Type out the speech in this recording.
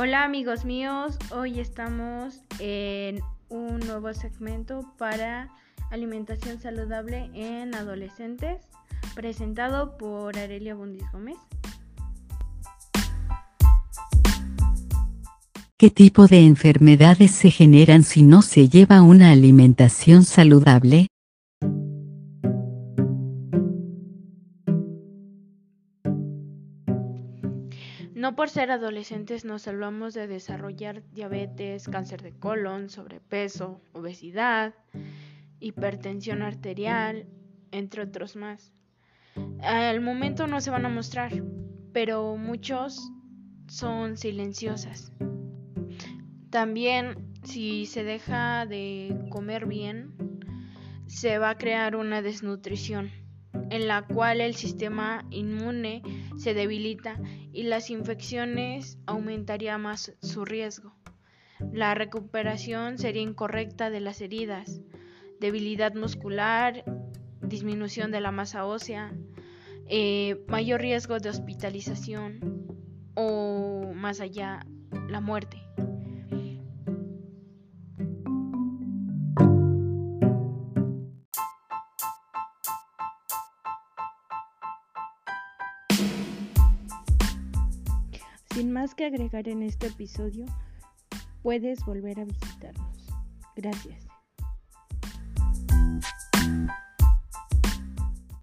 Hola amigos míos, hoy estamos en un nuevo segmento para alimentación saludable en adolescentes, presentado por Arelia Bundis Gómez. ¿Qué tipo de enfermedades se generan si no se lleva una alimentación saludable? No por ser adolescentes nos salvamos de desarrollar diabetes, cáncer de colon, sobrepeso, obesidad, hipertensión arterial, entre otros más. Al momento no se van a mostrar, pero muchos son silenciosas. También si se deja de comer bien, se va a crear una desnutrición en la cual el sistema inmune se debilita y las infecciones aumentaría más su riesgo. La recuperación sería incorrecta de las heridas, debilidad muscular, disminución de la masa ósea, eh, mayor riesgo de hospitalización o más allá la muerte. Sin más que agregar en este episodio, puedes volver a visitarnos. Gracias.